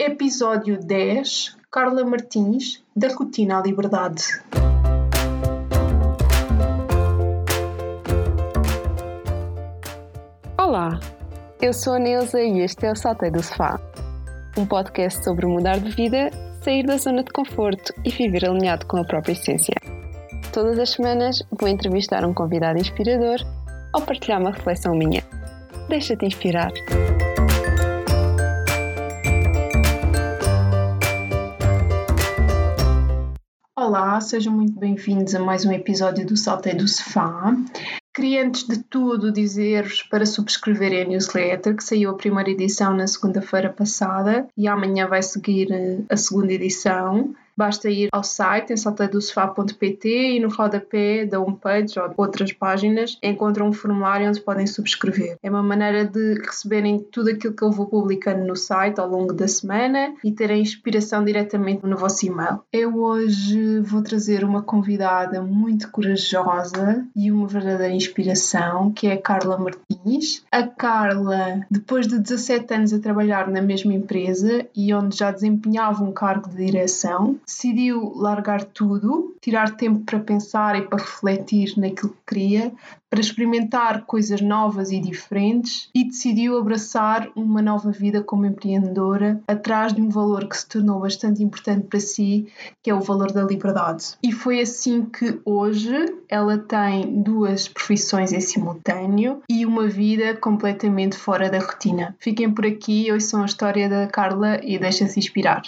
Episódio 10 Carla Martins, da Rotina à Liberdade. Olá, eu sou a Neuza e este é o Saltei do Sofá, um podcast sobre mudar de vida, sair da zona de conforto e viver alinhado com a própria essência. Todas as semanas vou entrevistar um convidado inspirador ou partilhar uma reflexão minha. Deixa-te inspirar. Olá, sejam muito bem-vindos a mais um episódio do Saltei do Sofá. Queria antes de tudo dizer-vos para subscreverem a newsletter que saiu a primeira edição na segunda-feira passada e amanhã vai seguir eh, a segunda edição. Basta ir ao site em salteidosofá.pt e no rodapé da homepage ou outras páginas encontram um formulário onde podem subscrever. É uma maneira de receberem tudo aquilo que eu vou publicando no site ao longo da semana e terem inspiração diretamente no vosso e-mail. Eu hoje vou trazer uma convidada muito corajosa e uma verdadeira inspiração, que é a Carla Martins. A Carla, depois de 17 anos a trabalhar na mesma empresa e onde já desempenhava um cargo de direção, decidiu largar tudo, tirar tempo para pensar e para refletir naquilo que queria, para experimentar coisas novas e diferentes e decidiu abraçar uma nova vida como empreendedora atrás de um valor que se tornou bastante importante para si, que é o valor da liberdade. E foi assim que hoje ela tem duas profissões em simultâneo e uma vida completamente fora da rotina. Fiquem por aqui, hoje são a história da Carla e deixem-se inspirar.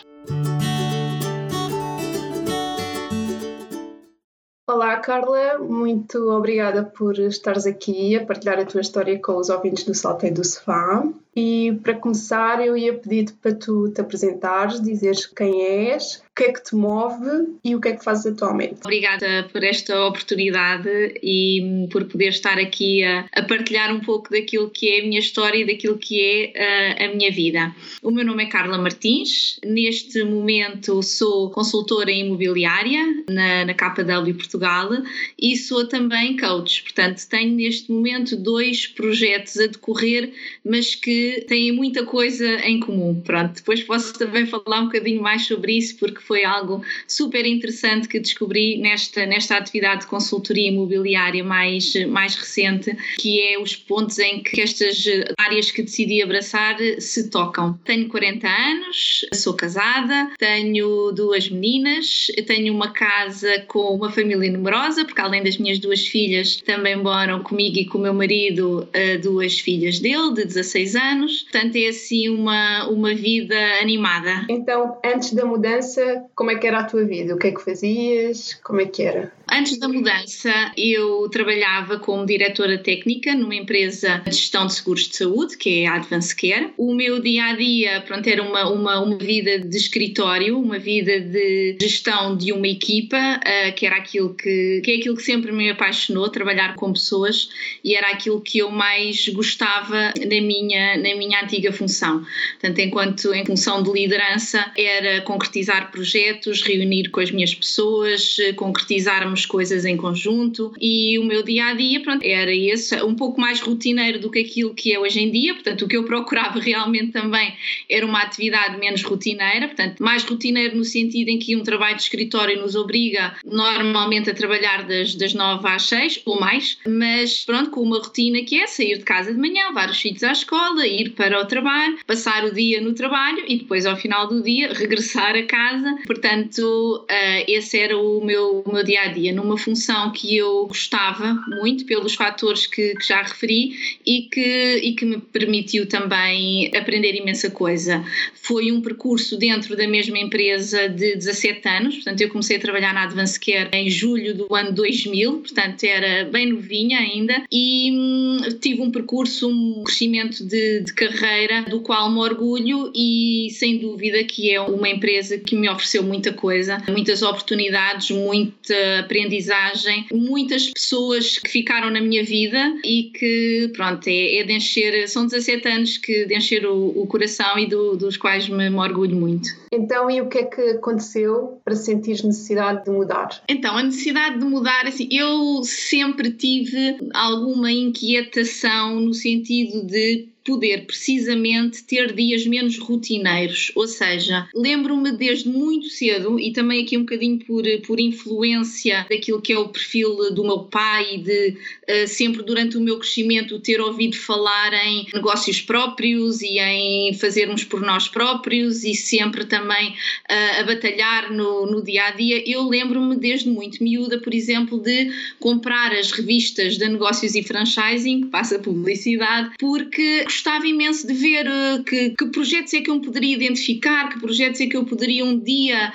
Olá, Carla, muito obrigada por estares aqui a partilhar a tua história com os ouvintes do Salteio do Sofá. E para começar, eu ia pedir-te para tu te apresentares, dizeres quem és, o que é que te move e o que é que fazes atualmente. Obrigada por esta oportunidade e por poder estar aqui a, a partilhar um pouco daquilo que é a minha história e daquilo que é a, a minha vida. O meu nome é Carla Martins, neste momento sou consultora imobiliária na, na KW Portugal e sou também coach, portanto tenho neste momento dois projetos a decorrer, mas que têm muita coisa em comum. Pronto, depois posso também falar um bocadinho mais sobre isso, porque foi algo super interessante que descobri nesta, nesta atividade de consultoria imobiliária mais, mais recente, que é os pontos em que estas áreas que decidi abraçar se tocam. Tenho 40 anos, sou casada, tenho duas meninas, tenho uma casa com uma família numerosa, porque além das minhas duas filhas, também moram comigo e com o meu marido eh, duas filhas dele, de 16 anos anos, portanto é assim uma, uma vida animada. Então, antes da mudança, como é que era a tua vida? O que é que fazias? Como é que era? Antes da mudança, eu trabalhava como diretora técnica numa empresa de gestão de seguros de saúde, que é a Advance Care. O meu dia a dia, pronto, era uma, uma, uma vida de escritório, uma vida de gestão de uma equipa, uh, que era aquilo que, que é aquilo que sempre me apaixonou, trabalhar com pessoas, e era aquilo que eu mais gostava na minha, na minha antiga função. Portanto, enquanto em função de liderança, era concretizar projetos, reunir com as minhas pessoas, concretizarmos coisas em conjunto e o meu dia a dia, pronto, era esse, um pouco mais rotineiro do que aquilo que é hoje em dia. Portanto, o que eu procurava realmente também era uma atividade menos rotineira, portanto, mais rotineiro no sentido em que um trabalho de escritório nos obriga normalmente a trabalhar das, das 9 às 6 ou mais, mas pronto, com uma rotina que é sair de casa de manhã, levar os filhos à escola, ir para o trabalho, passar o dia no trabalho e depois ao final do dia regressar a casa. Portanto, uh, esse era o meu, o meu dia a dia numa função que eu gostava muito pelos fatores que, que, já referi e que, e que me permitiu também aprender imensa coisa. Foi um percurso dentro da mesma empresa de 17 anos, portanto eu comecei a trabalhar na Advance Care em julho do ano 2000, portanto era bem novinha ainda e hum, tive um percurso, um crescimento de, de carreira do qual me orgulho e sem dúvida que é uma empresa que me ofereceu muita coisa, muitas oportunidades, muita aprendizagem aprendizagem, muitas pessoas que ficaram na minha vida e que, pronto, é, é de encher, são 17 anos que de encher o, o coração e do, dos quais me, me, orgulho muito. Então, e o que é que aconteceu para sentir necessidade de mudar? Então, a necessidade de mudar, assim, eu sempre tive alguma inquietação no sentido de poder precisamente ter dias menos rotineiros. Ou seja, lembro-me desde muito cedo, e também aqui um bocadinho por, por influência daquilo que é o perfil do meu pai, de uh, sempre durante o meu crescimento ter ouvido falar em negócios próprios e em fazermos por nós próprios e sempre também uh, a batalhar no, no dia a dia. Eu lembro-me desde muito miúda, por exemplo, de comprar as revistas de negócios e franchising, que passa publicidade, porque gostava imenso de ver uh, que, que, projetos é que eu poderia identificar, que projetos é que eu poderia um dia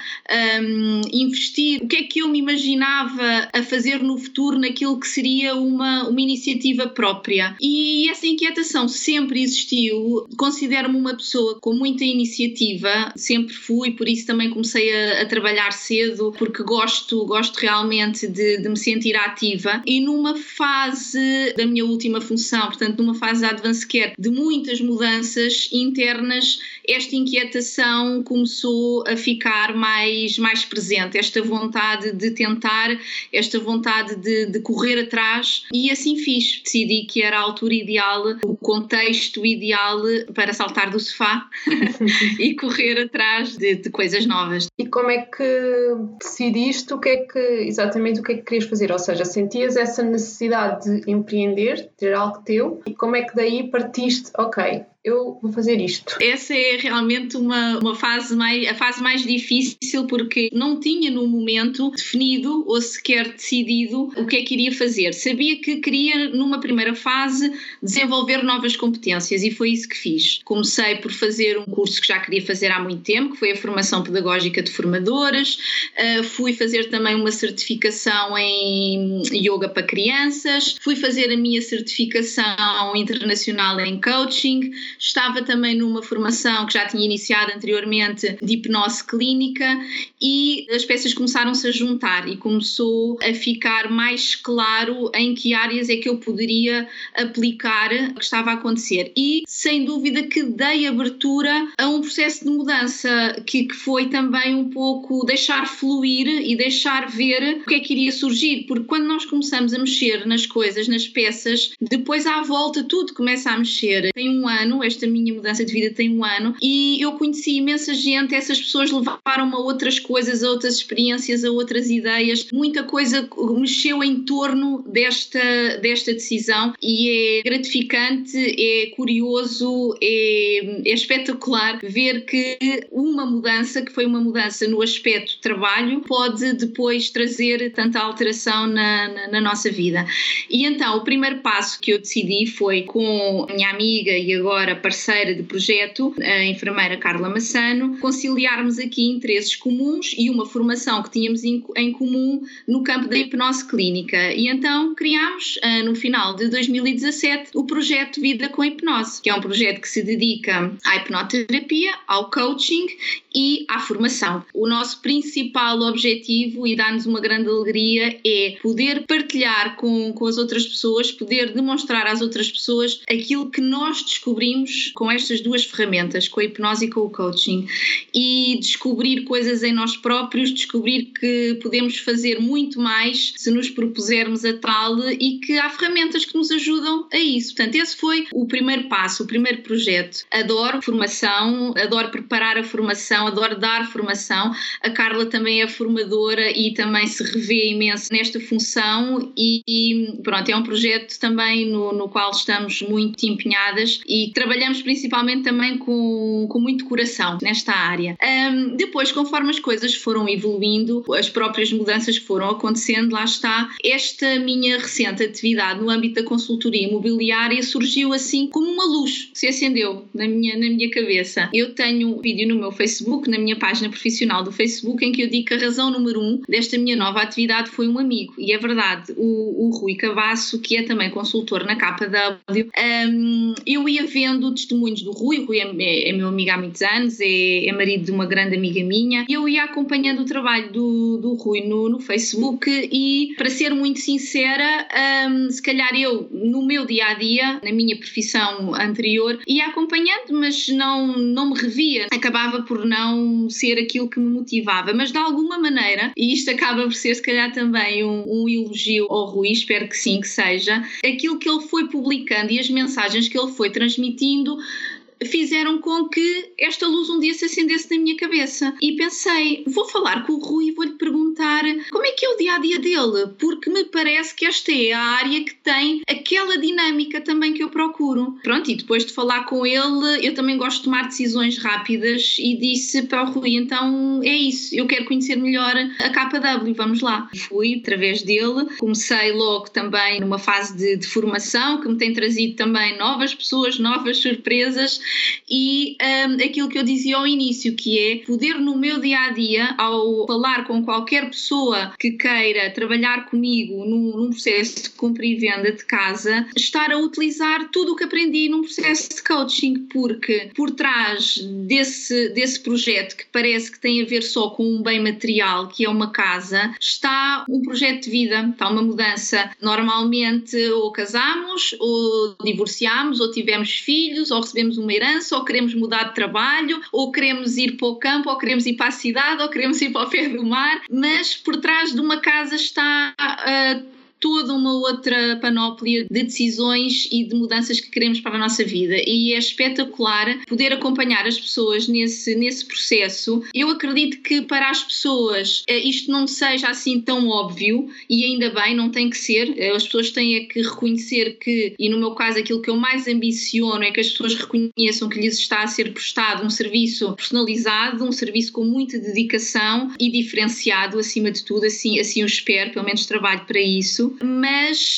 um, investir, o que é que eu me imaginava a fazer no futuro naquilo que seria uma, uma iniciativa própria. E essa inquietação sempre existiu. Considero-me uma pessoa com muita iniciativa, sempre fui, por isso também comecei a, a trabalhar cedo, porque gosto, gosto realmente de, de me sentir ativa. E numa fase da minha última função, portanto, numa fase de advance care, de muitas mudanças internas, esta inquietação começou a ficar mais, mais presente, esta vontade de tentar, esta vontade de, de correr atrás, e assim fiz. Decidi que era a altura ideal, o contexto ideal para saltar do sofá e correr atrás de, de, coisas novas. E como é que decidiste o que é que, exatamente o que é que querias fazer? Ou seja, sentias essa necessidade de empreender, ter algo teu, e como é que daí partiste, ok, eu vou fazer isto. Essa é realmente uma, uma fase mais, a fase mais difícil porque não tinha no momento definido ou sequer decidido o que é que iria fazer. Sabia que queria, numa primeira fase, desenvolver novas competências e foi isso que fiz. Comecei por fazer um curso que já queria fazer há muito tempo, que foi a formação pedagógica de formadoras. Uh, fui fazer também uma certificação em yoga para crianças. Fui fazer a minha certificação internacional em coaching Estava também numa formação que já tinha iniciado anteriormente de hipnose clínica e as peças começaram-se a juntar e começou a ficar mais claro em que áreas é que eu poderia aplicar o que estava a acontecer. E sem dúvida que dei abertura a um processo de mudança que, que foi também um pouco deixar fluir e deixar ver o que é que iria surgir, porque quando nós começamos a mexer nas coisas, nas peças, depois à volta tudo começa a mexer. Tem um ano, esta minha mudança de vida tem um ano e eu conheci imensa gente, essas pessoas levaram-me a outras coisas, a outras experiências, a outras ideias, muita coisa mexeu em torno desta, desta decisão e é gratificante, é curioso, é, é espetacular ver que uma mudança, que foi uma mudança no aspecto trabalho, pode depois trazer tanta alteração na, na, na nossa vida. E então, o primeiro passo que eu decidi foi com a minha amiga e agora parceira de projeto, a enfermeira Carla Massano, conciliarmos aqui interesses comuns e uma formação que tínhamos em comum no campo da hipnose clínica. E então criámos, ah, no final de 2017, o projeto Vida com Hipnose, que é um projeto que se dedica à hipnoterapia, ao coaching e à formação. O nosso principal objetivo e dá-nos uma grande alegria é poder partilhar com, com as outras pessoas, poder demonstrar às outras pessoas aquilo que nós descobrimos com estas duas ferramentas, com a hipnose e com o coaching, e descobrir coisas em nós próprios, descobrir que podemos fazer muito mais se nos propusermos a tal e que há ferramentas que nos ajudam a isso. Portanto, esse foi o primeiro passo, o primeiro projeto. Adoro formação, adoro preparar a formação, adoro dar formação. A Carla também é formadora e também se revê imenso nesta função e, e pronto, é um projeto também no, no qual estamos muito empenhadas e trabalhamos trabalhamos principalmente também com, com muito coração nesta área. Um, depois, conforme as coisas foram evoluindo, as próprias mudanças que foram acontecendo, lá está, esta minha recente atividade no âmbito da consultoria imobiliária surgiu assim como uma luz, se acendeu na minha, na minha cabeça. Eu tenho um vídeo no meu Facebook, na minha página profissional do Facebook, em que eu digo que a razão número um desta minha nova atividade foi um amigo. E é verdade, o, o Rui Cavasso, que é também consultor na KW, um, eu ia vendo do testemunhos do Rui. O Rui é, é, é, meu amigo há muitos anos, é, é, marido de uma grande amiga minha. Eu ia acompanhando o trabalho do, do Rui no, no Facebook e, para ser muito sincera, um, se calhar eu, no meu dia a dia, na minha profissão anterior, ia acompanhando, mas não, não me revia. Acabava por não ser aquilo que me motivava. Mas de alguma maneira, e isto acaba por ser, se calhar, também um, um elogio ao Rui, espero que sim, que seja, aquilo que ele foi publicando e as mensagens que ele foi transmitindo assistindo fizeram com que esta luz um dia se acendesse na minha cabeça. E pensei, vou falar com o Rui e vou-lhe perguntar como é que é o dia a dia dele, porque me parece que esta é a área que tem aquela dinâmica também que eu procuro. Pronto, e depois de falar com ele, eu também gosto de tomar decisões rápidas e disse para o Rui: então é isso, eu quero conhecer melhor a KW, vamos lá. Fui através dele, comecei logo também numa fase de, de formação que me tem trazido também novas pessoas, novas surpresas e um, aquilo que eu dizia ao início, que é poder no meu dia a dia, ao falar com qualquer pessoa que queira trabalhar comigo num, num processo de compra e venda de casa, estar a utilizar tudo o que aprendi num processo de coaching, porque por trás desse, desse projeto que parece que tem a ver só com um bem material, que é uma casa, está um projeto de vida, está uma mudança. Normalmente ou casamos, ou divorciamos, ou tivemos filhos, ou recebemos uma herança, ou queremos mudar de trabalho, ou queremos ir para o campo, ou queremos ir para a cidade, ou queremos ir para o pé do mar, mas por trás de uma casa está uh, toda uma outra panóplia de decisões e de mudanças que queremos para a nossa vida. E é espetacular poder acompanhar as pessoas nesse, nesse processo. Eu acredito que para as pessoas eh, isto não seja assim tão óbvio, e ainda bem, não tem que ser. Eh, as pessoas têm é que reconhecer que, e no meu caso, aquilo que eu mais ambiciono é que as pessoas reconheçam que lhes está a ser prestado um serviço personalizado, um serviço com muita dedicação e diferenciado, acima de tudo, assim, assim eu espero, pelo menos trabalho para isso mas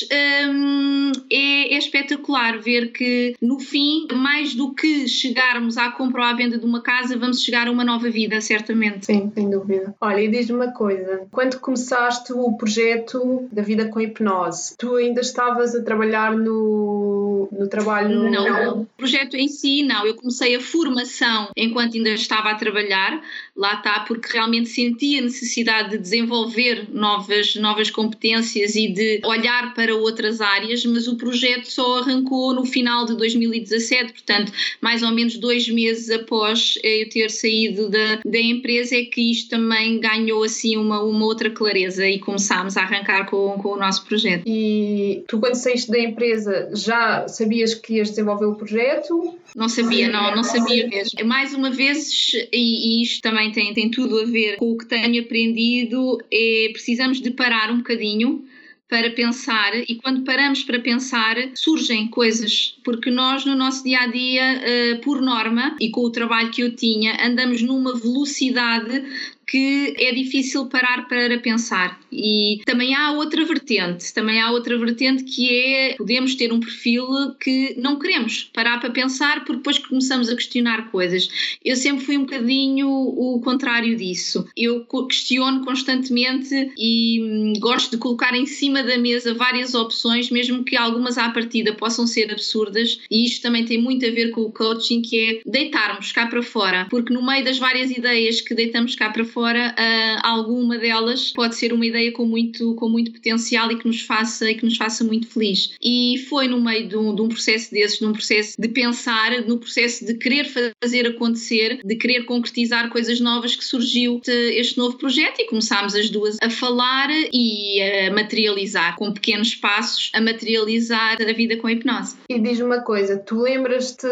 hum, é, é, espetacular ver que no fim, mais do que chegarmos à compra ou à venda de uma casa, vamos chegar a uma nova vida, certamente. Sim, sem dúvida. Olha, e diz-me uma coisa: quando começaste o projeto da vida com hipnose, tu ainda estavas a trabalhar no, no trabalho? No... Não, o projeto em si, não. Eu comecei a formação enquanto ainda estava a trabalhar, lá está, porque realmente sentia a necessidade de desenvolver novas, novas competências e de olhar para outras áreas, mas o projeto só arrancou no final de 2017, portanto, mais ou menos dois meses após eu ter saído da, da empresa, é que isto também ganhou assim uma, uma outra clareza e começámos a arrancar com, com o nosso projeto. E tu, quando saíste da empresa, já sabias que ias desenvolver o projeto? Não sabia, não, não sabia mesmo. Mais uma vez, e, e isto também tem, tem tudo a ver com o que tenho aprendido, é precisamos de parar um bocadinho para pensar e quando paramos para pensar surgem coisas porque nós no nosso dia a dia por norma e com o trabalho que eu tinha andamos numa velocidade que é difícil parar para pensar. E também há outra vertente, também há outra vertente que é podemos ter um perfil que não queremos parar para pensar porque depois começamos a questionar coisas. Eu sempre fui um bocadinho o contrário disso. Eu questiono constantemente e hum, gosto de colocar em cima da mesa várias opções, mesmo que algumas à partida possam ser absurdas, e isto também tem muito a ver com o coaching, que é deitarmos cá para fora, porque no meio das várias ideias que deitamos cá para fora, fora, uh, alguma delas pode ser uma ideia com muito, com muito potencial e que nos faça e que nos faça muito feliz. E foi no meio de um, de um processo desses, de um processo de pensar, no processo de querer fazer acontecer, de querer concretizar coisas novas que surgiu este novo projeto e começámos as duas a falar e a materializar com pequenos passos, a materializar a vida com a hipnose. E diz uma coisa, tu lembras-te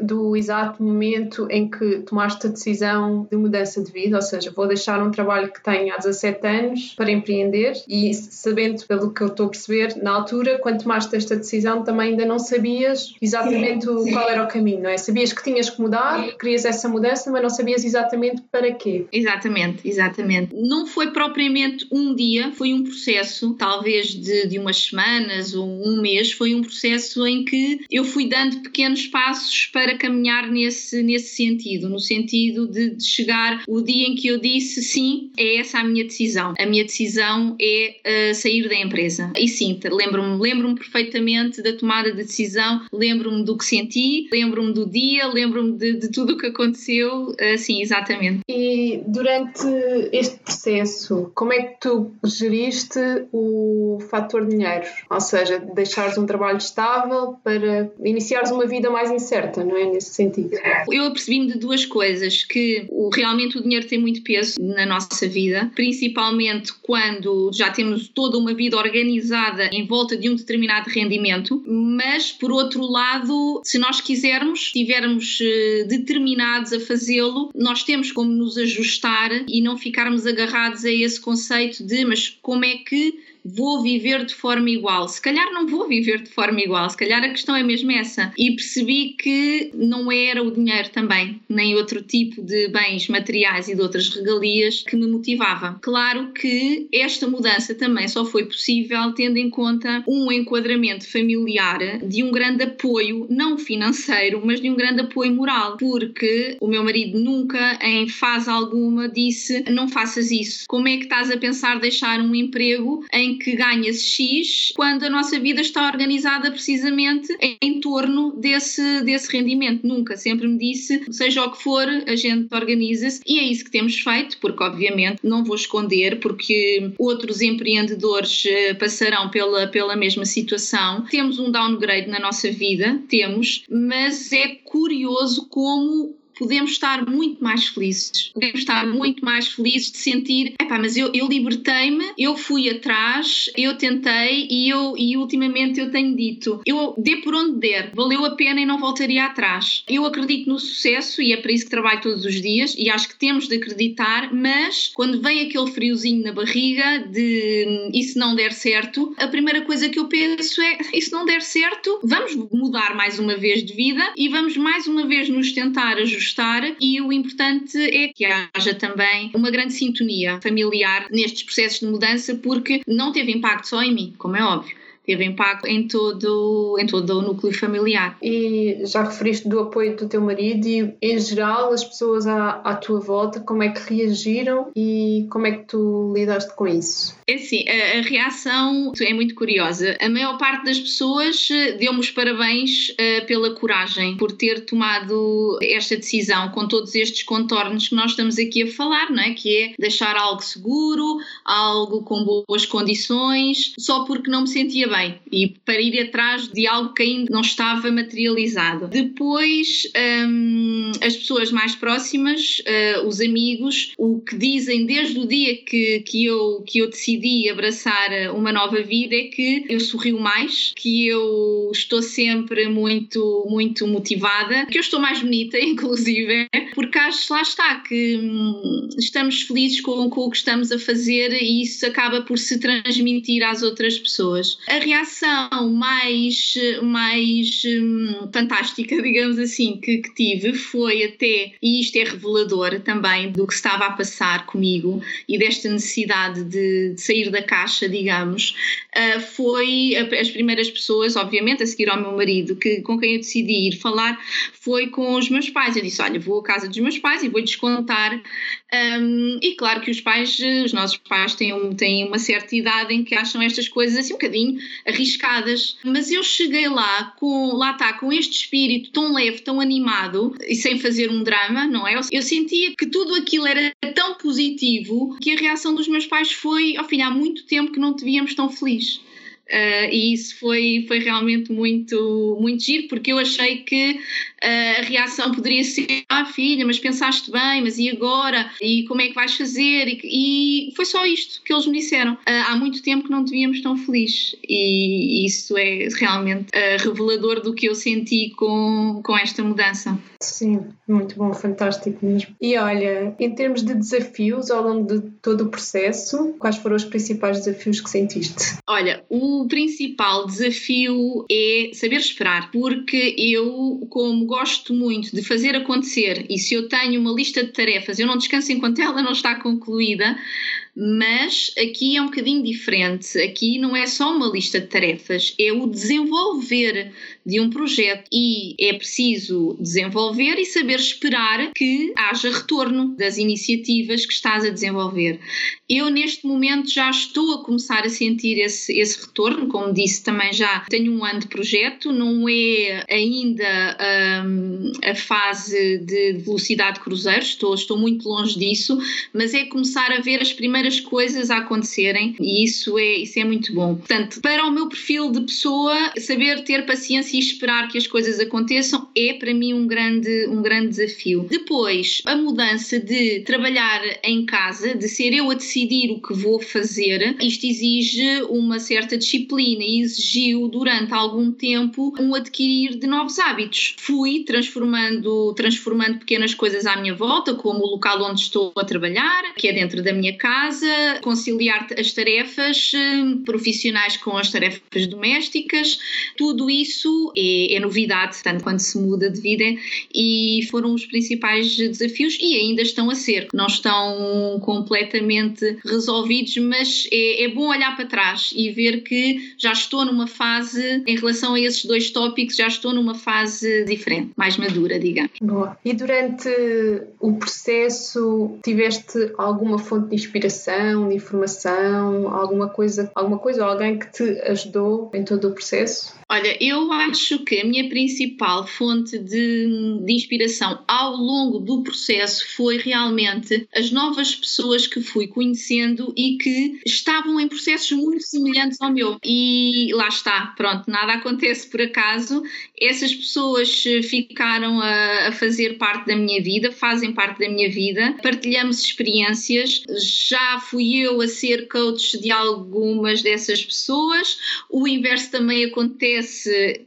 do exato momento em que tomaste a decisão de mudança de vida, ou seja, vou deixar um trabalho que tenho há 17 anos para empreender e sabendo pelo que eu estou a perceber, na altura, quando tomaste esta decisão, também ainda não sabias exatamente sim, qual era o caminho, não é? Sabias que tinhas que mudar, querias essa mudança, mas não sabias exatamente para quê. Exatamente, exatamente. Não foi propriamente um dia, foi um processo, talvez de, de umas semanas ou um mês, foi um processo em que eu fui dando pequenos passos para caminhar nesse, nesse sentido, no sentido de, de chegar o dia em que eu disse disse sim, é essa a minha decisão. A minha decisão é uh, sair da empresa. E sim, lembro-me lembro perfeitamente da tomada de decisão, lembro-me do que senti, lembro-me do dia, lembro-me de, de, tudo o que aconteceu, uh, sim, exatamente. E durante este processo, como é que tu geriste o fator dinheiro? Ou seja, deixares um trabalho estável para iniciares uma vida mais incerta, não é? Nesse sentido. Eu apercebi-me de duas coisas, que realmente o dinheiro tem muito peso na nossa vida, principalmente quando já temos toda uma vida organizada em volta de um determinado rendimento, mas por outro lado, se nós quisermos, estivermos eh, determinados a fazê-lo, nós temos como nos ajustar e não ficarmos agarrados a esse conceito de mas como é que vou viver de forma igual. Se calhar não vou viver de forma igual, se calhar a questão é mesmo essa. E percebi que não era o dinheiro também, nem outro tipo de bens materiais e de outras regalias que me motivava. Claro que esta mudança também só foi possível tendo em conta um enquadramento familiar de um grande apoio, não financeiro, mas de um grande apoio moral, porque o meu marido nunca, em fase alguma, disse: Não faças isso. Como é que estás a pensar deixar um emprego em que ganha-se X quando a nossa vida está organizada precisamente em torno desse, desse rendimento. Nunca, sempre me disse, seja o que for, a gente organiza-se e é isso que temos feito, porque obviamente não vou esconder, porque outros empreendedores eh, passarão pela, pela mesma situação. Temos um downgrade na nossa vida, temos, mas é curioso como podemos estar muito mais felizes. Podemos estar muito mais felizes de sentir, epá, mas eu, eu libertei-me, eu fui atrás, eu tentei e eu e ultimamente eu tenho dito, eu dê por onde der, valeu a pena e não voltaria atrás. Eu acredito no sucesso e é para isso que trabalho todos os dias e acho que temos de acreditar, mas quando vem aquele friozinho na barriga de se não der certo, a primeira coisa que eu penso é, se não der certo, vamos mudar mais uma vez de vida e vamos mais uma vez nos tentar ajustar e o importante é que haja também uma grande sintonia familiar nestes processos de mudança, porque não teve impacto só em mim, como é óbvio teve impacto em todo, em todo o núcleo familiar. E já referiste do apoio do teu marido e, em geral, as pessoas à, à tua volta, como é que reagiram e como é que tu lidaste com isso? É assim, a, a reação é muito curiosa. A maior parte das pessoas eh, deu-me os parabéns uh, pela coragem, por ter tomado esta decisão com todos estes contornos que nós estamos aqui a falar, não é? Que é deixar algo seguro, algo com boas condições, só porque não me sentia bem e para ir atrás de algo que ainda não estava materializado. Depois, um, as pessoas mais próximas, uh, os amigos, o que dizem desde o dia que, que, eu, que eu decidi abraçar uma nova vida é que eu sorrio mais, que eu estou sempre muito, muito motivada, que eu estou mais bonita, inclusive, porque acho, lá está, que hum, estamos felizes com, com o que estamos a fazer e isso acaba por se transmitir às outras pessoas. A reação mais, mais hum, fantástica, digamos assim, que, que, tive foi até, e isto é revelador também do que estava a passar comigo e desta necessidade de, de sair da caixa, digamos, uh, foi as primeiras pessoas, obviamente, a seguir ao meu marido, que, com quem eu decidi ir falar, foi com os meus pais. Eu disse: Olha, vou à casa dos meus pais e vou descontar. Um, e claro que os pais, os nossos pais, têm, um, têm uma certa idade em que acham estas coisas assim um bocadinho arriscadas, mas eu cheguei lá com, lá está, com este espírito tão leve, tão animado e sem fazer um drama, não é? Eu sentia que tudo aquilo era tão positivo que a reação dos meus pais foi, ao filho, há muito tempo que não te víamos tão feliz. Uh, e isso foi, foi realmente muito, muito giro, porque eu achei que a reação poderia ser: Ah, filha, mas pensaste bem, mas e agora? E como é que vais fazer? E, e foi só isto que eles me disseram. Uh, há muito tempo que não te víamos tão feliz, e isso é realmente revelador do que eu senti com, com esta mudança. Sim, muito bom, fantástico mesmo. E olha, em termos de desafios ao longo de todo o processo, quais foram os principais desafios que sentiste? Olha, o principal desafio é saber esperar, porque eu, como gosto muito de fazer acontecer e se eu tenho uma lista de tarefas, eu não descanso enquanto ela não está concluída, mas aqui é um bocadinho diferente. Aqui não é só uma lista de tarefas, é o desenvolver de um projeto. E é preciso desenvolver e saber esperar que haja retorno das iniciativas que estás a desenvolver. Eu, neste momento, já estou a começar a sentir esse, esse retorno, como disse também já tenho um ano de projeto, não é ainda a, a fase de velocidade de cruzeiro, estou, estou muito longe disso, mas é começar a ver as primeiras coisas a acontecerem. E isso é, isso é muito bom. Portanto, para o meu perfil de pessoa, saber ter paciência e esperar que as coisas aconteçam é para mim um grande, um grande desafio. Depois, a mudança de trabalhar em casa, de ser eu a decidir o que vou fazer, isto exige uma certa disciplina e exigiu durante algum tempo um adquirir de novos hábitos. Fui transformando, transformando pequenas coisas à minha volta, como o local onde estou a trabalhar, que é dentro da minha casa, conciliar as tarefas hum, profissionais com as tarefas domésticas, tudo isso é, é novidade, tanto quando se muda de vida, e foram os principais desafios e ainda estão a ser. Não estão completamente resolvidos, mas é, é bom olhar para trás e ver que já estou numa fase, em relação a esses dois tópicos, já estou numa fase diferente, mais madura, digamos. Boa. E durante o processo tiveste alguma fonte de inspiração, de informação, alguma coisa, alguma coisa alguém que te ajudou em todo o processo? Olha, eu acho que a minha principal fonte de, de, inspiração ao longo do processo foi realmente as novas pessoas que fui conhecendo e que estavam em processos muito semelhantes ao meu. E lá está, pronto, nada acontece por acaso. Essas pessoas ficaram a, a fazer parte da minha vida, fazem parte da minha vida, partilhamos experiências. Já fui eu a ser coach de algumas dessas pessoas. O inverso também acontece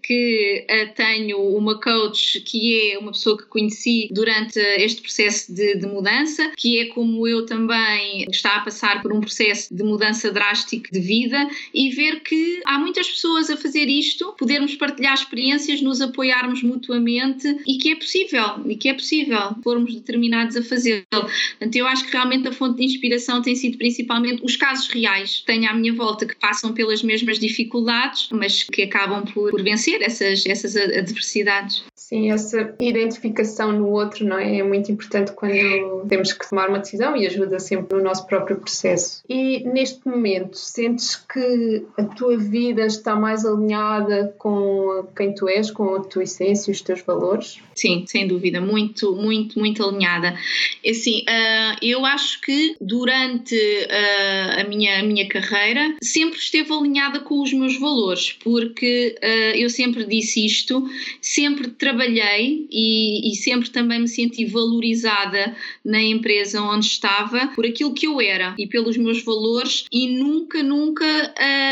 que tenho uma coach que é uma pessoa que conheci durante este processo de, de, mudança, que é como eu também está a passar por um processo de mudança drástico de vida e ver que há muitas pessoas a fazer isto, podermos partilhar experiências, nos apoiarmos mutuamente e que é possível, e que é possível formos determinados a fazê-lo. Portanto, eu acho que realmente a fonte de inspiração tem sido principalmente os casos reais que tenho à minha volta que passam pelas mesmas dificuldades, mas que acabam por, por vencer essas, essas adversidades. Sim, essa identificação no outro não é? é muito importante quando temos que tomar uma decisão e ajuda sempre no nosso próprio processo. E neste momento, sentes que a tua vida está mais alinhada com quem tu és, com a tua essência e os teus valores? Sim, sem dúvida, muito, muito, muito alinhada. Assim, uh, eu acho que durante uh, a, minha, a minha carreira sempre esteve alinhada com os meus valores, porque uh, eu sempre disse isto, sempre trabalhei e, e, sempre também me senti valorizada na empresa onde estava por aquilo que eu era e pelos meus valores e nunca, nunca,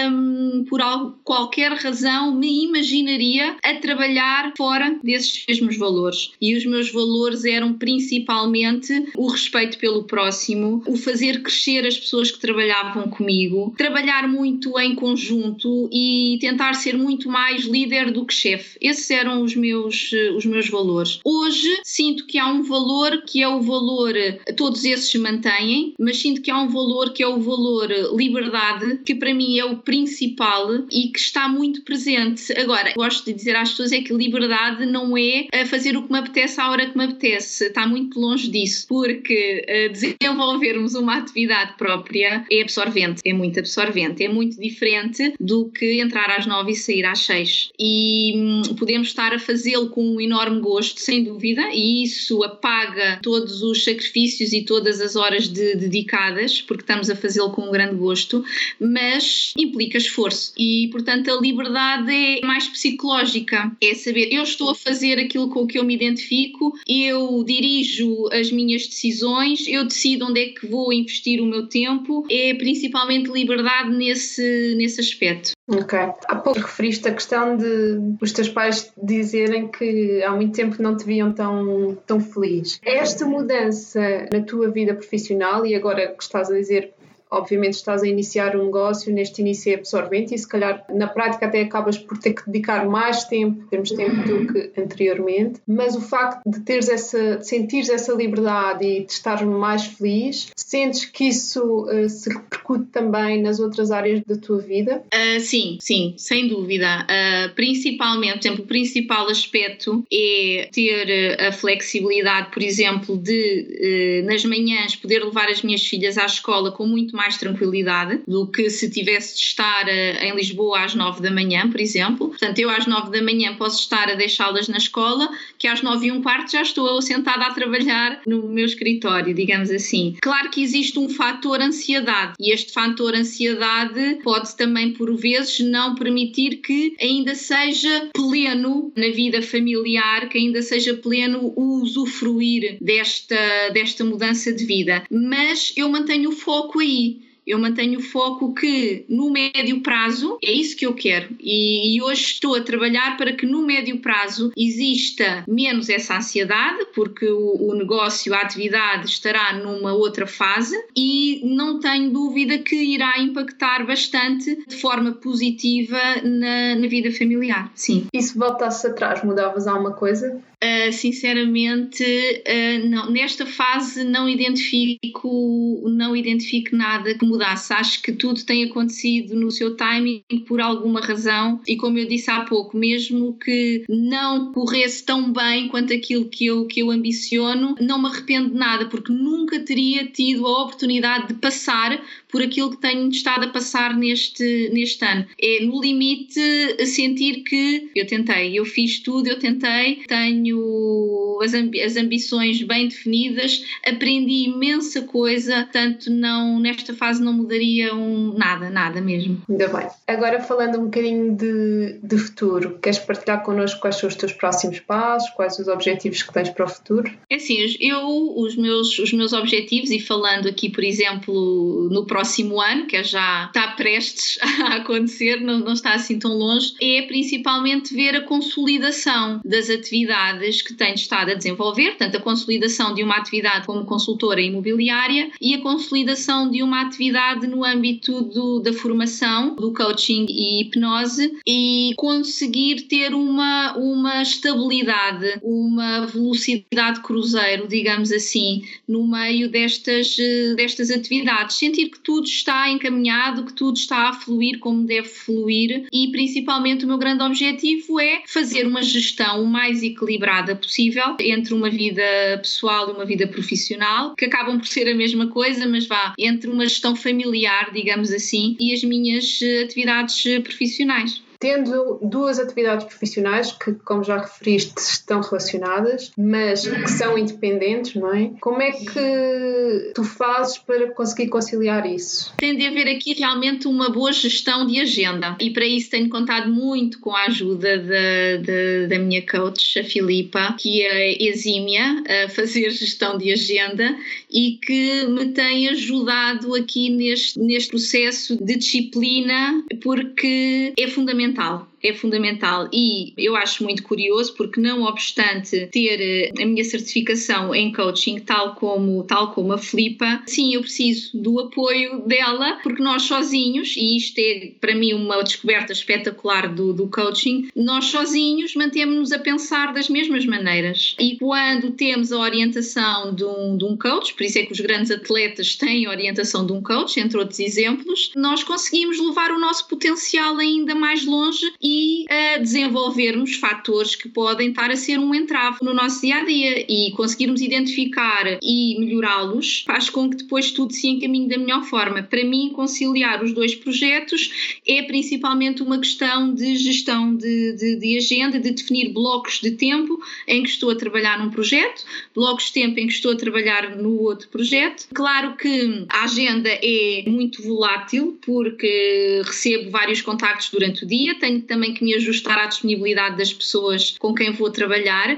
um, por algo, qualquer razão, me imaginaria a trabalhar fora desses mesmos valores valores. E os meus valores eram principalmente o respeito pelo próximo, o fazer crescer as pessoas que trabalhavam comigo, trabalhar muito em conjunto e tentar ser muito mais líder do que chefe. Esses eram os meus, os meus valores. Hoje sinto que há um valor que é o valor, todos esses mantêm, mas sinto que há um valor que é o valor liberdade, que para mim é o principal e que está muito presente. Agora, gosto de dizer às pessoas é que liberdade não é fazer fazer o que me apetece à hora que me apetece. Está muito longe disso, porque uh, desenvolvermos uma atividade própria é absorvente, é muito absorvente, é muito diferente do que entrar às nove e sair às seis. E hum, podemos estar a fazê-lo com um enorme gosto, sem dúvida, e isso apaga todos os sacrifícios e todas as horas de, dedicadas, porque estamos a fazê-lo com um grande gosto, mas implica esforço. E, portanto, a liberdade é mais psicológica, é saber eu estou a fazer aquilo com que eu me identifico, eu dirijo as minhas decisões, eu decido onde é que vou investir o meu tempo, é principalmente liberdade nesse, nesse aspecto. Ok. Há pouco referiste a questão de os teus pais dizerem que há muito tempo não te viam tão, tão feliz. Esta mudança na tua vida profissional, e agora que estás a dizer obviamente estás a iniciar um negócio, neste início é absorvente e se calhar na prática até acabas por ter que dedicar mais tempo, temos tempo do que anteriormente, mas o facto de teres essa, de sentires essa liberdade e de estar mais feliz, sentes que isso uh, se repercute também nas outras áreas da tua vida? Uh, sim, sim, sem dúvida. Uh, principalmente, por o principal aspecto é ter a flexibilidade, por exemplo, de nas manhãs poder levar as minhas filhas à escola com muito mais tranquilidade do que se tivesse de estar uh, em Lisboa às 9 da manhã, por exemplo. Portanto, eu às 9 da manhã posso estar a deixá-las na escola, que às 9 e um quarto já estou sentada a trabalhar no meu escritório, digamos assim. Claro que existe um fator ansiedade e este fator ansiedade pode também, por vezes, não permitir que ainda seja pleno na vida familiar, que ainda seja pleno o usufruir desta, desta mudança de vida. Mas eu mantenho o foco aí eu mantenho o foco que no médio prazo é isso que eu quero e, e, hoje estou a trabalhar para que no médio prazo exista menos essa ansiedade porque o, o negócio, a atividade estará numa outra fase e não tenho dúvida que irá impactar bastante de forma positiva na, na vida familiar, sim. E se voltasse atrás, mudavas alguma coisa? Uh, sinceramente, uh, não, nesta fase não identifico, não identifico nada que mudasse. Acho que tudo tem acontecido no seu timing por alguma razão e como eu disse há pouco, mesmo que não corresse tão bem quanto aquilo que eu, que eu ambiciono, não me arrependo de nada porque nunca teria tido a oportunidade de passar por aquilo que tenho estado a passar neste, neste ano. É, no limite, sentir que eu tentei, eu fiz tudo, eu tentei, tenho as, ambi as ambições bem definidas, aprendi imensa coisa, tanto não, nesta fase não mudaria um, nada, nada mesmo. Ainda bem. Agora falando um bocadinho de, de futuro, queres partilhar connosco quais são os teus próximos passos, quais os objetivos que tens para o futuro? É assim, eu, os meus, os meus objetivos, e falando aqui, por exemplo, no próximo próximo ano, que é já está prestes a acontecer, não, não está assim tão longe, é principalmente ver a consolidação das atividades que tenho estado a desenvolver, portanto, a consolidação de uma atividade como consultora imobiliária e a consolidação de uma atividade no âmbito do, da formação, do coaching e hipnose e conseguir ter uma, uma estabilidade, uma velocidade cruzeiro, digamos assim, no meio destas, destas atividades. Sentir que tudo está encaminhado, que tudo está a fluir como deve fluir e principalmente o meu grande objetivo é fazer uma gestão o mais equilibrada possível entre uma vida pessoal e uma vida profissional, que acabam por ser a mesma coisa, mas vá entre uma gestão familiar, digamos assim, e as minhas atividades profissionais tendo duas atividades profissionais que, como já referiste, estão relacionadas, mas que são independentes, não é? Como é que tu fazes para conseguir conciliar isso? Tem de haver aqui realmente uma boa gestão de agenda e para isso tenho contado muito com a ajuda da, da, da minha coach, a Filipa, que é exímia a fazer gestão de agenda e que me tem ajudado aqui neste, neste processo de disciplina porque é fundamental é fundamental e eu acho muito curioso porque não obstante ter eh, a minha certificação em coaching tal como tal como a Flipa, sim, eu preciso do apoio dela porque nós sozinhos e isto é para mim uma descoberta espetacular do, do coaching, nós sozinhos mantemos-nos a pensar das mesmas maneiras. E quando temos a orientação de um, de um coach, por isso é que os grandes atletas têm a orientação de um coach, entre outros exemplos, nós conseguimos levar o nosso potencial ainda mais longe e e a desenvolvermos fatores que podem estar a ser um entrave no nosso dia a dia e conseguirmos identificar e melhorá-los faz com que depois tudo se encaminhe da melhor forma. Para mim, conciliar os dois projetos é principalmente uma questão de gestão de, de, de agenda, de definir blocos de tempo em que estou a trabalhar num projeto, blocos de tempo em que estou a trabalhar no outro projeto. Claro que a agenda é muito volátil porque recebo vários contactos durante o dia, tenho também também que me ajustar à disponibilidade das pessoas com quem vou trabalhar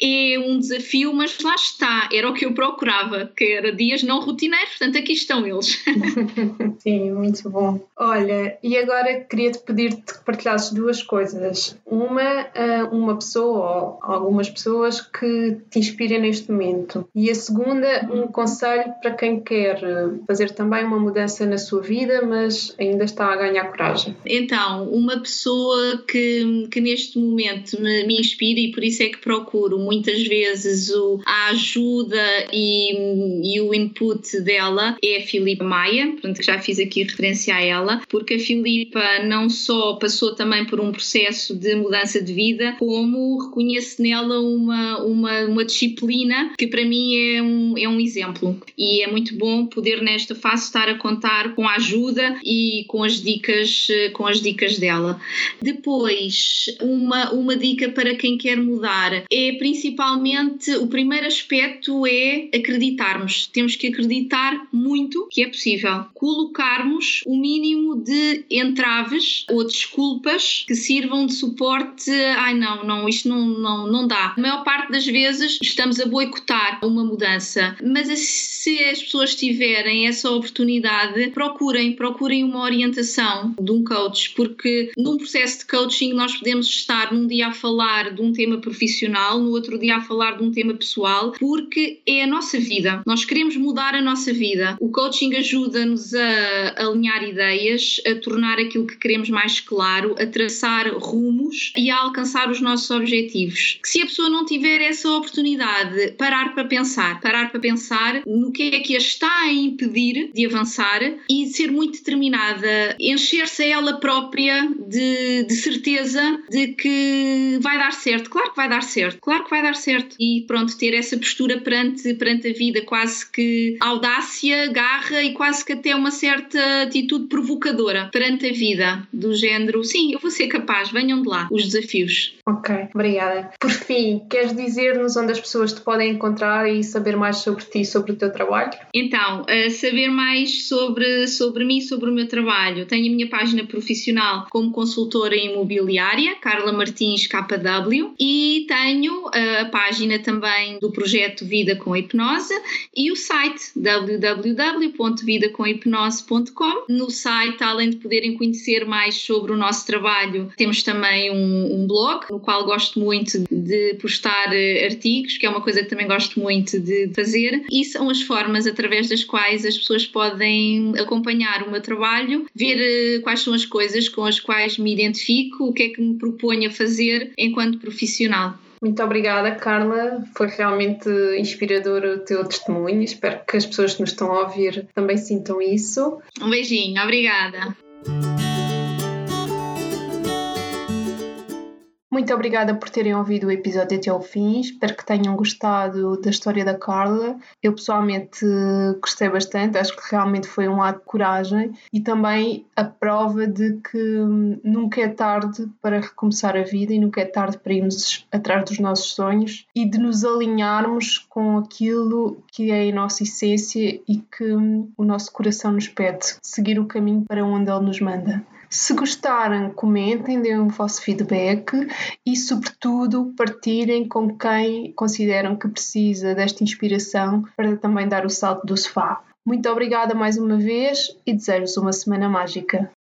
é um desafio, mas lá está, era o que eu procurava, que era dias não rotineiros, portanto aqui estão eles. Sim, muito bom. Olha, e agora queria-te pedir-te que partilhasses duas coisas. Uma, uma pessoa ou algumas pessoas que te inspirem neste momento. E a segunda, um conselho para quem quer fazer também uma mudança na sua vida, mas ainda está a ganhar coragem. Então, uma pessoa que, que neste momento me, me inspira e por isso é que procuro muitas vezes o, a ajuda e, e o input dela é a Filipa Maia, portanto já fiz aqui referência a ela, porque a Filipa não só passou também por um processo de mudança de vida, como reconheço nela uma, uma, uma disciplina que para mim é um, é um exemplo e é muito bom poder nesta fase estar a contar com a ajuda e com as dicas, com as dicas dela. Depois, uma, uma dica para quem quer mudar é o primeiro aspecto é acreditarmos. Temos que acreditar muito que é possível. Colocarmos o mínimo de entraves ou desculpas que sirvam de suporte. Ai não, não, isto não, não, não dá. A maior parte das vezes estamos a boicotar uma mudança, mas se as pessoas tiverem essa oportunidade, procurem, procurem uma orientação de um coach, porque num processo de coaching nós podemos estar num dia a falar de um tema profissional, no outro dia a falar de um tema pessoal, porque é a nossa vida. Nós queremos mudar a nossa vida. O coaching ajuda-nos a alinhar ideias, a tornar aquilo que queremos mais claro, a traçar rumos e a alcançar os nossos objetivos. Se a pessoa não tiver essa oportunidade, parar para pensar, parar para pensar no que é que a está a impedir de avançar e ser muito determinada, encher-se a ela própria de, de certeza de que vai dar certo. Claro que vai dar certo, claro que vai dar certo. E pronto, ter essa postura perante, perante a vida, quase que audácia, garra e quase que até uma certa atitude provocadora perante a vida, do género, sim, eu vou ser capaz, venham de lá, os desafios. Ok, obrigada. Por fim, queres dizer-nos onde as pessoas te podem encontrar e saber mais sobre ti, sobre o teu trabalho? Então, saber mais sobre, sobre mim, sobre o meu trabalho, tenho a minha página profissional como consultora imobiliária, Carla Martins KW, e tenho a página também do projeto Vida com Hipnose e o site www.vidacomhipnose.com. No site, além de poderem conhecer mais sobre o nosso trabalho, temos também um, um blog no qual gosto muito de postar eh, artigos, que é uma coisa que também gosto muito de fazer, e são as formas através das quais as pessoas podem acompanhar o meu trabalho, ver eh, quais são as coisas com as quais me identifico, o que é que me proponho a fazer enquanto profissional. Muito obrigada, Carla. Foi realmente inspirador o teu testemunho. Espero que as pessoas que nos estão a ouvir também sintam isso. Um beijinho, obrigada. Muito obrigada por terem ouvido o episódio até ao fim. Espero que tenham gostado da história da Carla. Eu pessoalmente gostei bastante, acho que realmente foi um ato de coragem e também a prova de que nunca é tarde para recomeçar a vida e nunca é tarde para irmos atrás dos nossos sonhos e de nos alinharmos com aquilo que é a nossa essência e que o nosso coração nos pede, seguir o caminho para onde ele nos manda. Se gostarem, comentem, deem o vosso feedback e, sobretudo, partilhem com quem consideram que precisa desta inspiração para também dar o salto do sofá. Muito obrigada mais uma vez e desejo-vos uma semana mágica.